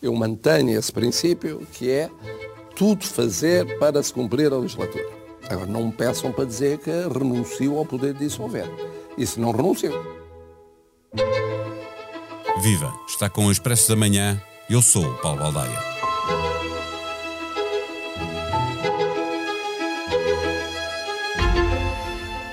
Eu mantenho esse princípio que é tudo fazer para se cumprir a legislatura. Agora, não me peçam para dizer que renuncio ao poder de dissolver. Isso não renuncio. Viva! Está com o Expresso da Manhã. Eu sou o Paulo Baldaia.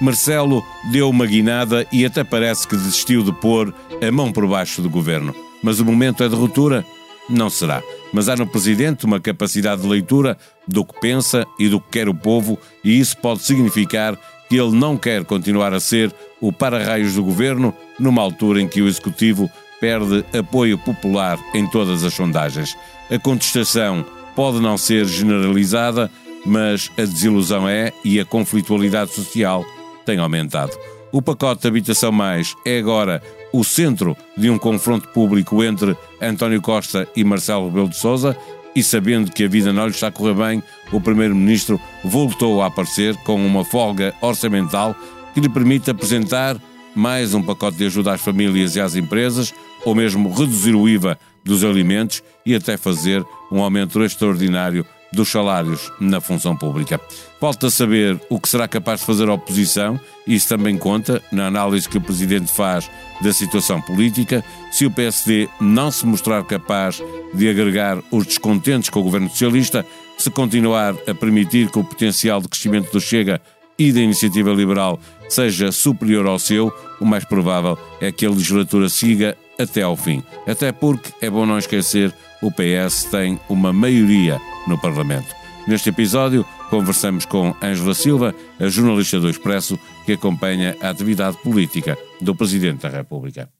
Marcelo deu uma guinada e até parece que desistiu de pôr a mão por baixo do governo. Mas o momento é de ruptura? Não será. Mas há no Presidente uma capacidade de leitura do que pensa e do que quer o povo, e isso pode significar que ele não quer continuar a ser o para-raios do governo numa altura em que o Executivo perde apoio popular em todas as sondagens. A contestação pode não ser generalizada, mas a desilusão é e a conflitualidade social tem aumentado. O pacote de Habitação Mais é agora o centro de um confronto público entre António Costa e Marcelo Rebelo de Sousa e sabendo que a vida não lhe está a correr bem, o Primeiro-Ministro voltou a aparecer com uma folga orçamental que lhe permite apresentar mais um pacote de ajuda às famílias e às empresas, ou mesmo reduzir o IVA dos alimentos e até fazer um aumento extraordinário dos salários na função pública. Falta saber o que será capaz de fazer a oposição, isso também conta na análise que o Presidente faz da situação política. Se o PSD não se mostrar capaz de agregar os descontentes com o governo socialista, se continuar a permitir que o potencial de crescimento do Chega e da iniciativa liberal seja superior ao seu, o mais provável é que a legislatura siga até ao fim. Até porque, é bom não esquecer, o PS tem uma maioria no Parlamento. Neste episódio, conversamos com Ângela Silva, a jornalista do Expresso, que acompanha a atividade política do Presidente da República.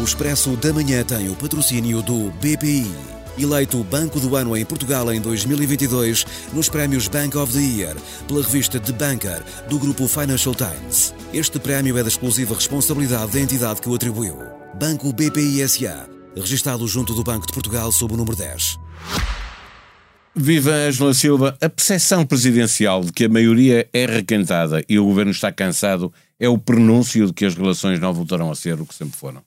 O Expresso da Manhã tem o patrocínio do BPI. Eleito Banco do Ano em Portugal em 2022 nos prémios Bank of the Year pela revista The Banker do grupo Financial Times. Este prémio é da exclusiva responsabilidade da entidade que o atribuiu. Banco BPI SA, registado junto do Banco de Portugal sob o número 10. Viva Angela Silva, a percepção presidencial de que a maioria é requentada e o governo está cansado é o prenúncio de que as relações não voltarão a ser o que sempre foram.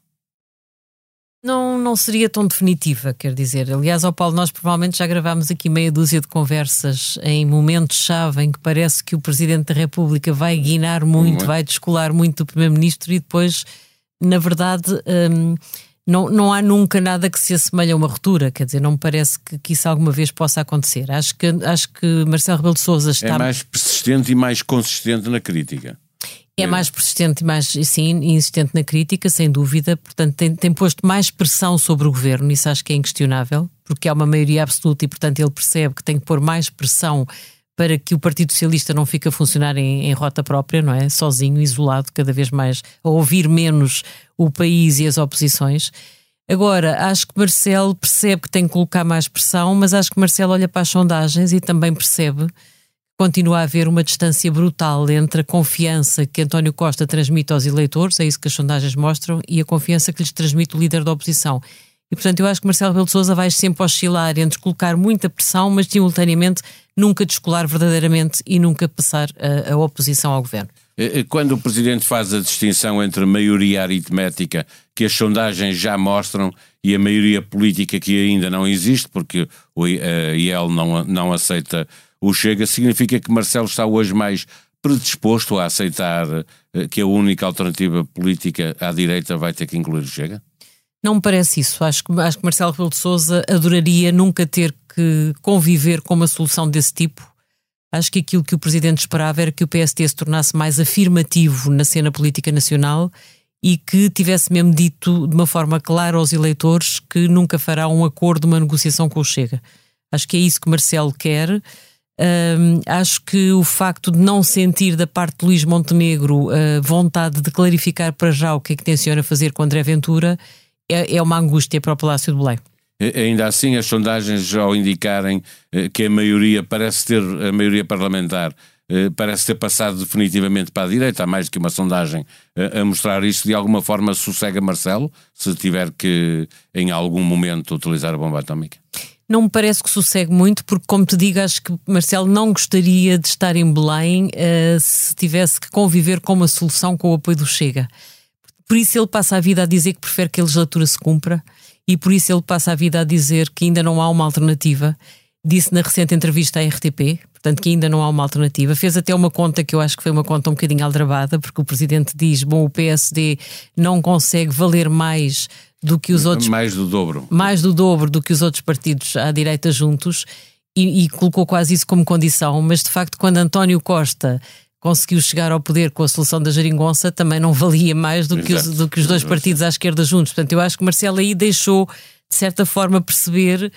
Não, não seria tão definitiva, quer dizer. Aliás, ao Paulo, nós provavelmente já gravámos aqui meia dúzia de conversas em momentos-chave em que parece que o Presidente da República vai guinar muito, vai descolar muito do Primeiro-Ministro e depois, na verdade, hum, não, não há nunca nada que se assemelhe a uma ruptura. Quer dizer, não me parece que, que isso alguma vez possa acontecer. Acho que, acho que Marcelo Rebelo de Sousa está. É mais persistente e mais consistente na crítica. É mais persistente e mais, sim, insistente na crítica, sem dúvida. Portanto, tem, tem posto mais pressão sobre o governo, isso acho que é inquestionável, porque há uma maioria absoluta e, portanto, ele percebe que tem que pôr mais pressão para que o Partido Socialista não fique a funcionar em, em, rota própria, não é? Sozinho, isolado, cada vez mais, a ouvir menos o país e as oposições. Agora, acho que Marcelo percebe que tem que colocar mais pressão, mas acho que Marcelo olha para as sondagens e também percebe continua a haver uma distância brutal entre a confiança que António Costa transmite aos eleitores, é isso que as sondagens mostram, e a confiança que lhes transmite o líder da oposição. E, portanto, eu acho que Marcelo Rebelo de Sousa vai sempre oscilar entre colocar muita pressão, mas simultaneamente nunca descolar verdadeiramente e nunca passar a, a oposição ao governo. Eh, eh, quando o Presidente faz a distinção entre maioria aritmética, que as sondagens já mostram, e a maioria política que ainda não existe, porque o IEL não, não aceita o Chega, significa que Marcelo está hoje mais predisposto a aceitar eh, que a única alternativa política à direita vai ter que incluir o Chega? Não me parece isso. Acho que, acho que Marcelo Rebelo de Sousa adoraria nunca ter que conviver com uma solução desse tipo. Acho que aquilo que o Presidente esperava era que o PST se tornasse mais afirmativo na cena política nacional e que tivesse mesmo dito de uma forma clara aos eleitores que nunca fará um acordo, uma negociação com o Chega. Acho que é isso que Marcelo quer. Um, acho que o facto de não sentir da parte de Luís Montenegro uh, vontade de clarificar para já o que é que tenciona fazer com André Ventura é, é uma angústia para o Palácio de Belém. Ainda assim, as sondagens, ao indicarem eh, que a maioria parece ter, a maioria parlamentar eh, parece ter passado definitivamente para a direita, há mais do que uma sondagem a mostrar isso, de alguma forma sossega Marcelo, se tiver que, em algum momento, utilizar a bomba atómica? Não me parece que sossegue muito, porque, como te digo, acho que Marcelo não gostaria de estar em Belém uh, se tivesse que conviver com uma solução com o apoio do Chega. Por isso ele passa a vida a dizer que prefere que a legislatura se cumpra e por isso ele passa a vida a dizer que ainda não há uma alternativa. Disse na recente entrevista à RTP, portanto, que ainda não há uma alternativa. Fez até uma conta que eu acho que foi uma conta um bocadinho aldrabada, porque o presidente diz: bom, o PSD não consegue valer mais do que os outros. Mais do dobro. Mais do dobro do que os outros partidos à direita juntos. E, e colocou quase isso como condição, mas de facto, quando António Costa conseguiu chegar ao poder com a solução da geringonça, também não valia mais do que, os, do que os dois partidos à esquerda juntos. Portanto, eu acho que Marcelo aí deixou, de certa forma, perceber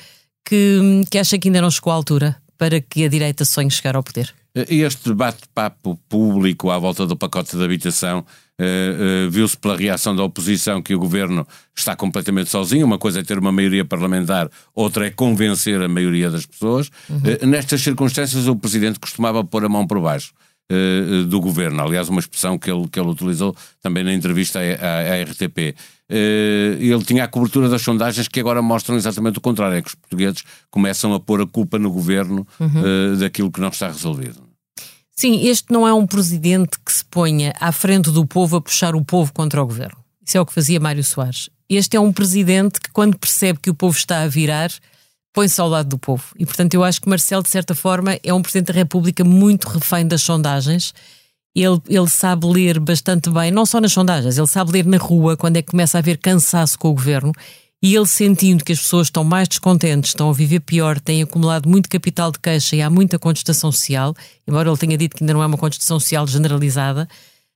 que, que acha que ainda não chegou à altura para que a direita sonhe chegar ao poder. E este debate-papo público à volta do pacote de habitação uh, uh, viu-se pela reação da oposição que o governo está completamente sozinho. Uma coisa é ter uma maioria parlamentar, outra é convencer a maioria das pessoas. Uhum. Uh, nestas circunstâncias, o presidente costumava pôr a mão por baixo. Uh, do governo. Aliás, uma expressão que ele, que ele utilizou também na entrevista à, à, à RTP. Uh, ele tinha a cobertura das sondagens que agora mostram exatamente o contrário: é que os portugueses começam a pôr a culpa no governo uhum. uh, daquilo que não está resolvido. Sim, este não é um presidente que se ponha à frente do povo a puxar o povo contra o governo. Isso é o que fazia Mário Soares. Este é um presidente que, quando percebe que o povo está a virar, põe-se ao lado do povo. E, portanto, eu acho que Marcelo, de certa forma, é um Presidente da República muito refém das sondagens. Ele, ele sabe ler bastante bem, não só nas sondagens, ele sabe ler na rua quando é que começa a haver cansaço com o governo. E ele sentindo que as pessoas estão mais descontentes, estão a viver pior, têm acumulado muito capital de queixa e há muita contestação social, embora ele tenha dito que ainda não é uma contestação social generalizada,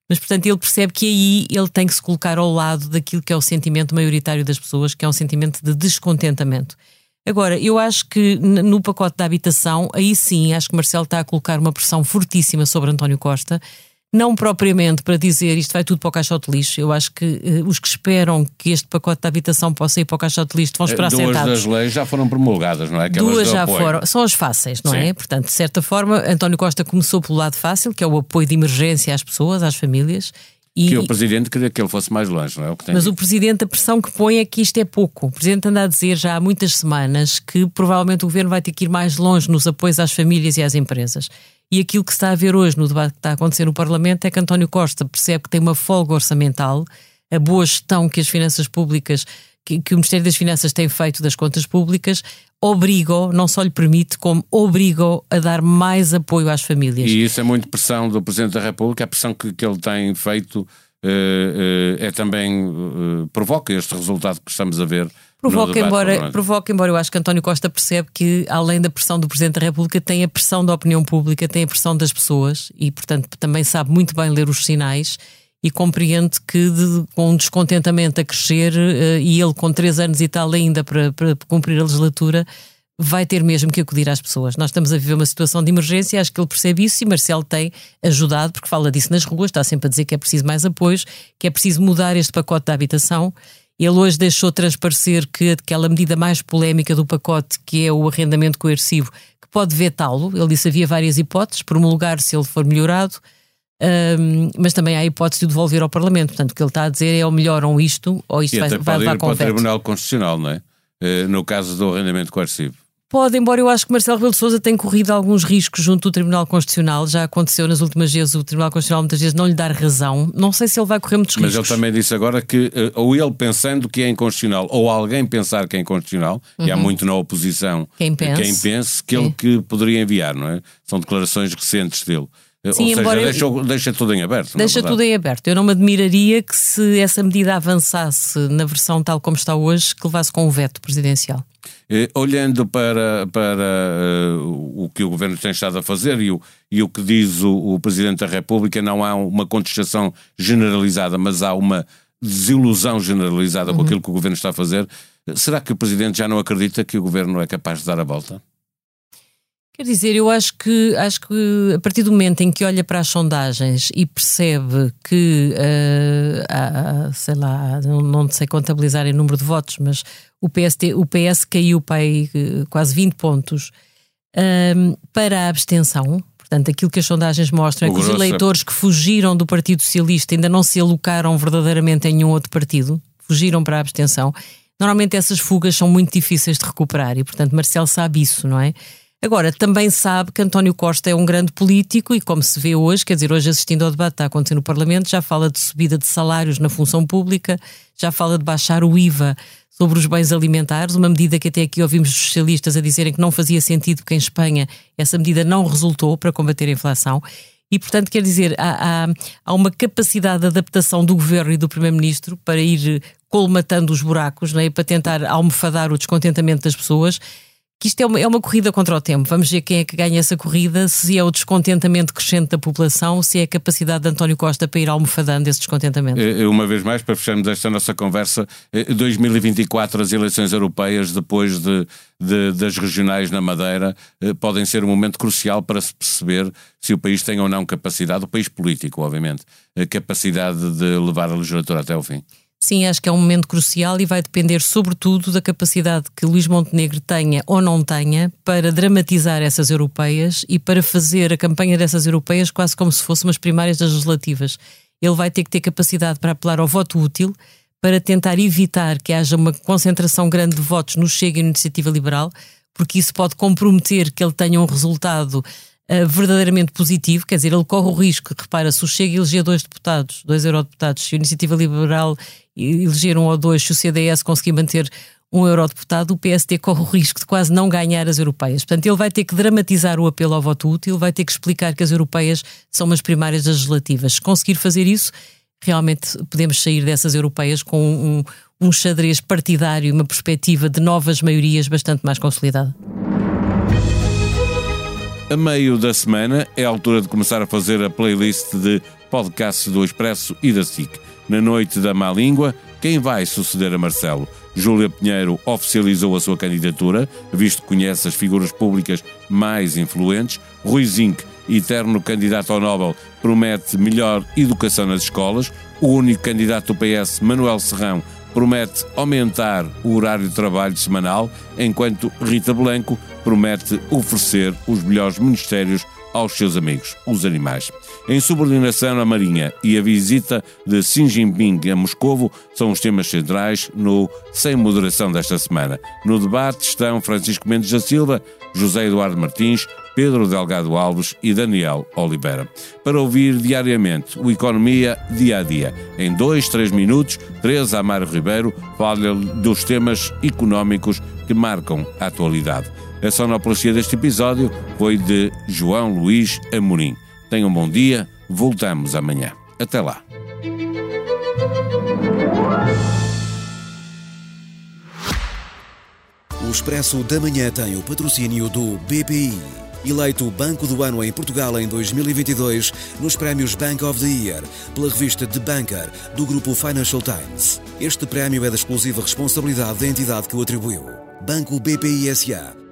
mas portanto ele percebe que aí ele tem que se colocar ao lado daquilo que é o sentimento maioritário das pessoas, que é um sentimento de descontentamento. Agora, eu acho que no pacote da habitação, aí sim, acho que Marcelo está a colocar uma pressão fortíssima sobre António Costa. Não propriamente para dizer isto vai tudo para o caixote de lixo. Eu acho que uh, os que esperam que este pacote da habitação possa ir para o caixote de lixo vão esperar Duas sentados. Duas das leis já foram promulgadas, não é? Aquelas Duas já apoio. foram. São as fáceis, não é? sim. é? Portanto, de certa forma, António Costa começou pelo lado fácil, que é o apoio de emergência às pessoas, às famílias. E, que o Presidente queria que ele fosse mais longe, não é? O que tem mas dito. o Presidente, a pressão que põe é que isto é pouco. O Presidente anda a dizer já há muitas semanas que provavelmente o Governo vai ter que ir mais longe nos apoios às famílias e às empresas. E aquilo que se está a ver hoje no debate que está a acontecer no Parlamento é que António Costa percebe que tem uma folga orçamental, a boa gestão que as finanças públicas, que, que o Ministério das Finanças tem feito das contas públicas, obriga, não só lhe permite, como obriga a dar mais apoio às famílias. E isso é muito pressão do Presidente da República, a pressão que, que ele tem feito uh, é também uh, provoca este resultado que estamos a ver. Provoca embora, provoca, embora eu acho que António Costa percebe que, além da pressão do Presidente da República, tem a pressão da opinião pública, tem a pressão das pessoas e, portanto, também sabe muito bem ler os sinais e compreende que de, com um descontentamento a crescer uh, e ele com três anos e tal ainda para, para cumprir a legislatura vai ter mesmo que acudir às pessoas. Nós estamos a viver uma situação de emergência, acho que ele percebe isso e Marcelo tem ajudado, porque fala disso nas ruas, está sempre a dizer que é preciso mais apoios, que é preciso mudar este pacote da habitação. Ele hoje deixou transparecer que aquela medida mais polémica do pacote, que é o arrendamento coercivo, que pode vetá-lo. Ele disse havia várias hipóteses, promulgar se ele for melhorado, um, mas também há a hipótese de devolver ao Parlamento. Portanto, o que ele está a dizer é ou melhoram isto ou isto e vai, até vai levar com o para o Tribunal Constitucional, não é? Uh, no caso do arrendamento coercivo. Pode, embora eu acho que Marcelo Rebelo de Sousa tem corrido alguns riscos junto do Tribunal Constitucional. Já aconteceu nas últimas vezes o Tribunal Constitucional muitas vezes não lhe dar razão. Não sei se ele vai correr muitos riscos. Mas ele também disse agora que, uh, ou ele pensando que é inconstitucional, ou alguém pensar que é inconstitucional, uhum. e há uhum. muito na oposição quem pense, quem pense que ele que poderia enviar, não é? São declarações recentes dele. Sim, Ou seja, embora deixa, eu... deixa tudo em aberto. Deixa tudo em aberto. Eu não me admiraria que se essa medida avançasse na versão tal como está hoje, que levasse com o veto presidencial. Eh, olhando para, para uh, o que o governo tem estado a fazer e o, e o que diz o, o Presidente da República, não há uma contestação generalizada, mas há uma desilusão generalizada uhum. com aquilo que o governo está a fazer. Será que o Presidente já não acredita que o governo é capaz de dar a volta? Quer dizer, eu acho que, acho que a partir do momento em que olha para as sondagens e percebe que, uh, há, sei lá, não, não, sei contabilizar em número de votos, mas o, PST, o PS caiu para aí, eh, quase 20 pontos uh, para a abstenção. Portanto, aquilo que as sondagens mostram o é que os eleitores que fugiram do Partido Socialista ainda não se alocaram verdadeiramente em nenhum outro partido, fugiram para a abstenção. Normalmente essas fugas são muito difíceis de recuperar e, portanto, Marcelo sabe isso, não é? Agora, também sabe que António Costa é um grande político e, como se vê hoje, quer dizer, hoje assistindo ao debate que está acontecendo no Parlamento, já fala de subida de salários na função pública, já fala de baixar o IVA sobre os bens alimentares, uma medida que até aqui ouvimos os socialistas a dizerem que não fazia sentido porque em Espanha essa medida não resultou para combater a inflação. E, portanto, quer dizer, há, há, há uma capacidade de adaptação do governo e do primeiro-ministro para ir colmatando os buracos, né, para tentar almofadar o descontentamento das pessoas que isto é uma, é uma corrida contra o tempo. Vamos ver quem é que ganha essa corrida, se é o descontentamento crescente da população, se é a capacidade de António Costa para ir almofadando esse descontentamento. Eh, eh, uma vez mais, para fecharmos esta nossa conversa, 2024, eh, as eleições europeias, depois de, de, das regionais na Madeira, podem ser um momento crucial para se perceber se o país tem ou não capacidade, o país político, obviamente, capacidade de levar a legislatura até ao fim. Sim, acho que é um momento crucial e vai depender, sobretudo, da capacidade que Luís Montenegro tenha ou não tenha para dramatizar essas europeias e para fazer a campanha dessas europeias quase como se fossem umas primárias das legislativas. Ele vai ter que ter capacidade para apelar ao voto útil, para tentar evitar que haja uma concentração grande de votos no Chega e na Iniciativa Liberal, porque isso pode comprometer que ele tenha um resultado uh, verdadeiramente positivo, quer dizer, ele corre o risco, repara, se o Chega eleger dois deputados, dois eurodeputados, se a Iniciativa Liberal eleger um ou dois, se o CDS conseguir manter um eurodeputado, o PSD corre o risco de quase não ganhar as europeias. Portanto, ele vai ter que dramatizar o apelo ao voto útil, vai ter que explicar que as europeias são umas primárias legislativas. Se conseguir fazer isso, realmente podemos sair dessas europeias com um, um xadrez partidário, uma perspectiva de novas maiorias bastante mais consolidada. A meio da semana é a altura de começar a fazer a playlist de podcasts do Expresso e da SIC. Na noite da má língua, quem vai suceder a Marcelo? Júlia Pinheiro oficializou a sua candidatura, visto que conhece as figuras públicas mais influentes. Rui Zinck, eterno candidato ao Nobel, promete melhor educação nas escolas. O único candidato do PS, Manuel Serrão, promete aumentar o horário de trabalho semanal, enquanto Rita Blanco promete oferecer os melhores ministérios aos seus amigos, os animais. Em subordinação à Marinha e a visita de Xi Jinping a Moscovo são os temas centrais no Sem Moderação desta semana. No debate estão Francisco Mendes da Silva, José Eduardo Martins, Pedro Delgado Alves e Daniel Oliveira. Para ouvir diariamente o Economia Dia a Dia. Em dois, três minutos, Teresa Amaro Ribeiro fala dos temas económicos que marcam a atualidade. A sonoplastia deste episódio foi de João Luís Amorim. Tenham um bom dia, voltamos amanhã. Até lá. O Expresso da Manhã tem o patrocínio do BPI. Eleito Banco do Ano em Portugal em 2022 nos prémios Bank of the Year pela revista The Banker do grupo Financial Times. Este prémio é da exclusiva responsabilidade da entidade que o atribuiu. Banco BPI SA